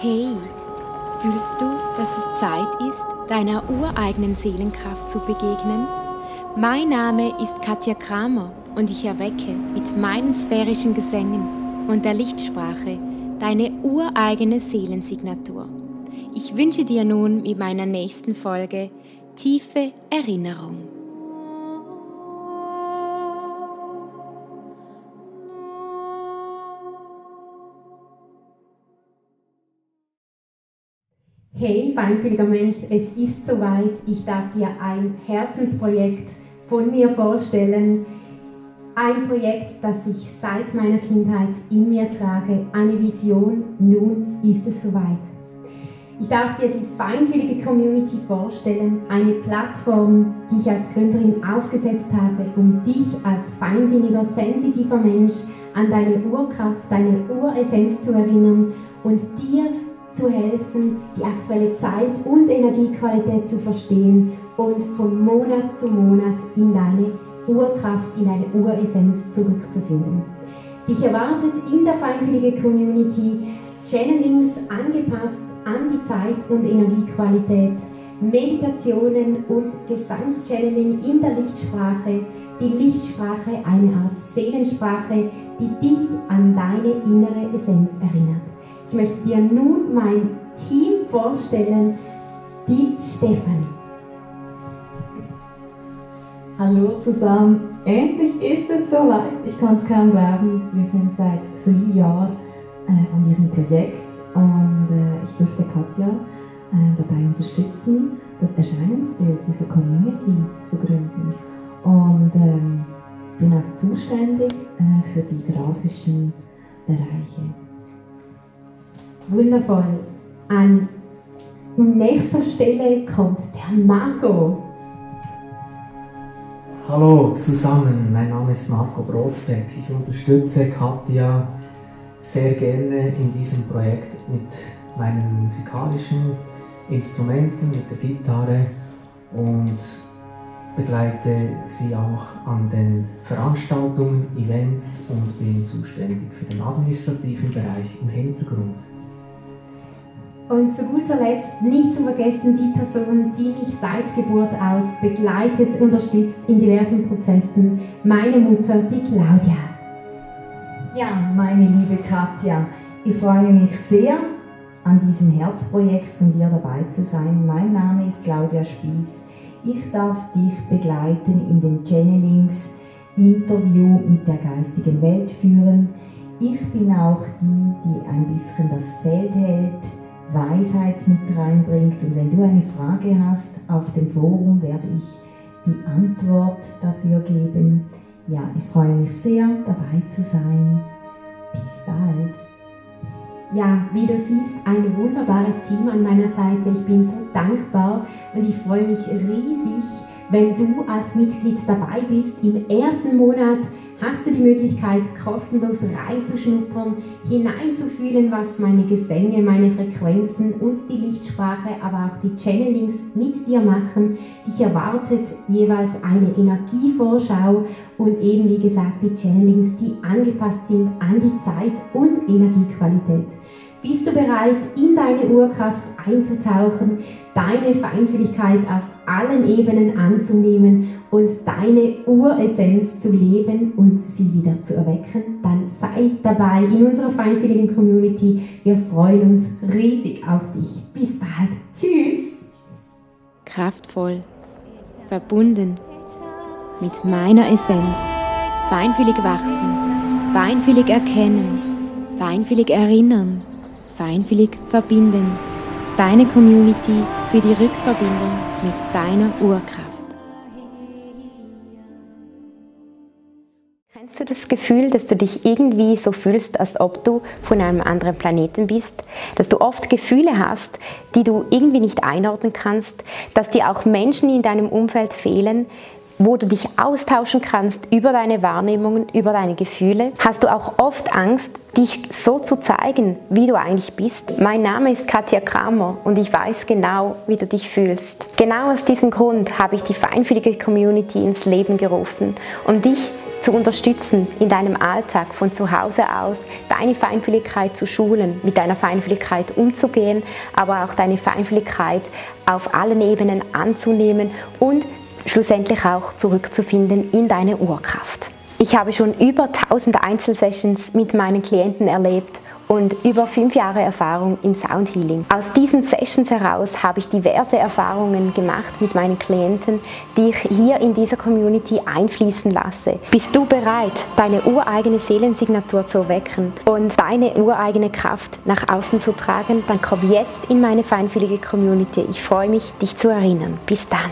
Hey, fühlst du, dass es Zeit ist, deiner ureigenen Seelenkraft zu begegnen? Mein Name ist Katja Kramer und ich erwecke mit meinen sphärischen Gesängen und der Lichtsprache deine ureigene Seelensignatur. Ich wünsche dir nun mit meiner nächsten Folge tiefe Erinnerung. Hey, feinfühliger Mensch, es ist soweit. Ich darf dir ein Herzensprojekt von mir vorstellen. Ein Projekt, das ich seit meiner Kindheit in mir trage. Eine Vision. Nun ist es soweit. Ich darf dir die feinfühlige Community vorstellen, eine Plattform, die ich als Gründerin aufgesetzt habe, um dich als feinsinniger, sensitiver Mensch an deine Urkraft, deine Uressenz zu erinnern und dir zu helfen, die aktuelle Zeit und Energiequalität zu verstehen und von Monat zu Monat in deine Urkraft, in deine Uressenz zurückzufinden. Dich erwartet in der feinfühlige Community Channelings angepasst an die Zeit und Energiequalität, Meditationen und Gesangschanneling in der Lichtsprache, die Lichtsprache eine Art Seelensprache, die dich an deine innere Essenz erinnert. Ich möchte dir nun mein Team vorstellen, die Stefanie. Hallo zusammen, endlich ist es soweit. Ich kann es kaum glauben. Wir sind seit vier Jahren äh, an diesem Projekt und äh, ich durfte Katja äh, dabei unterstützen, das Erscheinungsbild dieser Community zu gründen. Und ähm, bin auch zuständig äh, für die grafischen Bereiche. Wundervoll. An nächster Stelle kommt der Marco. Hallo zusammen, mein Name ist Marco Brotbeck. Ich unterstütze Katja sehr gerne in diesem Projekt mit meinen musikalischen Instrumenten, mit der Gitarre und begleite sie auch an den Veranstaltungen, Events und bin zuständig für den administrativen Bereich im Hintergrund. Und zu guter Letzt nicht zu vergessen die Person, die mich seit Geburt aus begleitet, unterstützt in diversen Prozessen, meine Mutter, die Claudia. Ja, meine liebe Katja, ich freue mich sehr, an diesem Herzprojekt von dir dabei zu sein. Mein Name ist Claudia Spieß. Ich darf dich begleiten in den Channelings, Interview mit der geistigen Welt führen. Ich bin auch die, die ein bisschen das Feld hält, Weisheit mit reinbringt. Und wenn du eine Frage hast auf dem Forum, werde ich die Antwort dafür geben. Ja, ich freue mich sehr, dabei zu sein. Bis bald. Ja, wie du siehst, ein wunderbares Team an meiner Seite. Ich bin so dankbar und ich freue mich riesig, wenn du als Mitglied dabei bist im ersten Monat hast du die Möglichkeit, kostenlos reinzuschnuppern, hineinzufühlen, was meine Gesänge, meine Frequenzen und die Lichtsprache, aber auch die Channelings mit dir machen. Dich erwartet jeweils eine Energievorschau und eben wie gesagt die Channelings, die angepasst sind an die Zeit und Energiequalität. Bist du bereit, in deine Urkraft einzutauchen, deine Feinfühligkeit auf allen Ebenen anzunehmen und deine Uressenz zu leben und sie wieder zu erwecken, dann sei dabei in unserer feinfühligen Community. Wir freuen uns riesig auf dich. Bis bald. Tschüss. Kraftvoll, verbunden mit meiner Essenz. Feinfühlig wachsen, feinfühlig erkennen, feinfühlig erinnern, feinfühlig verbinden deine Community für die Rückverbindung mit deiner Urkraft. Kennst du das Gefühl, dass du dich irgendwie so fühlst, als ob du von einem anderen Planeten bist? Dass du oft Gefühle hast, die du irgendwie nicht einordnen kannst? Dass dir auch Menschen in deinem Umfeld fehlen, wo du dich austauschen kannst über deine Wahrnehmungen, über deine Gefühle, hast du auch oft Angst, dich so zu zeigen, wie du eigentlich bist. Mein Name ist Katja Kramer und ich weiß genau, wie du dich fühlst. Genau aus diesem Grund habe ich die feinfühlige Community ins Leben gerufen, um dich zu unterstützen, in deinem Alltag von zu Hause aus deine Feinfühligkeit zu schulen, mit deiner Feinfühligkeit umzugehen, aber auch deine Feinfühligkeit auf allen Ebenen anzunehmen und schlussendlich auch zurückzufinden in deine Urkraft. Ich habe schon über 1000 Einzelsessions mit meinen Klienten erlebt und über fünf Jahre Erfahrung im Soundhealing. Aus diesen Sessions heraus habe ich diverse Erfahrungen gemacht mit meinen Klienten, die ich hier in dieser Community einfließen lasse. Bist du bereit, deine ureigene Seelensignatur zu erwecken und deine ureigene Kraft nach außen zu tragen? Dann komm jetzt in meine feinfühlige Community. Ich freue mich, dich zu erinnern. Bis dann.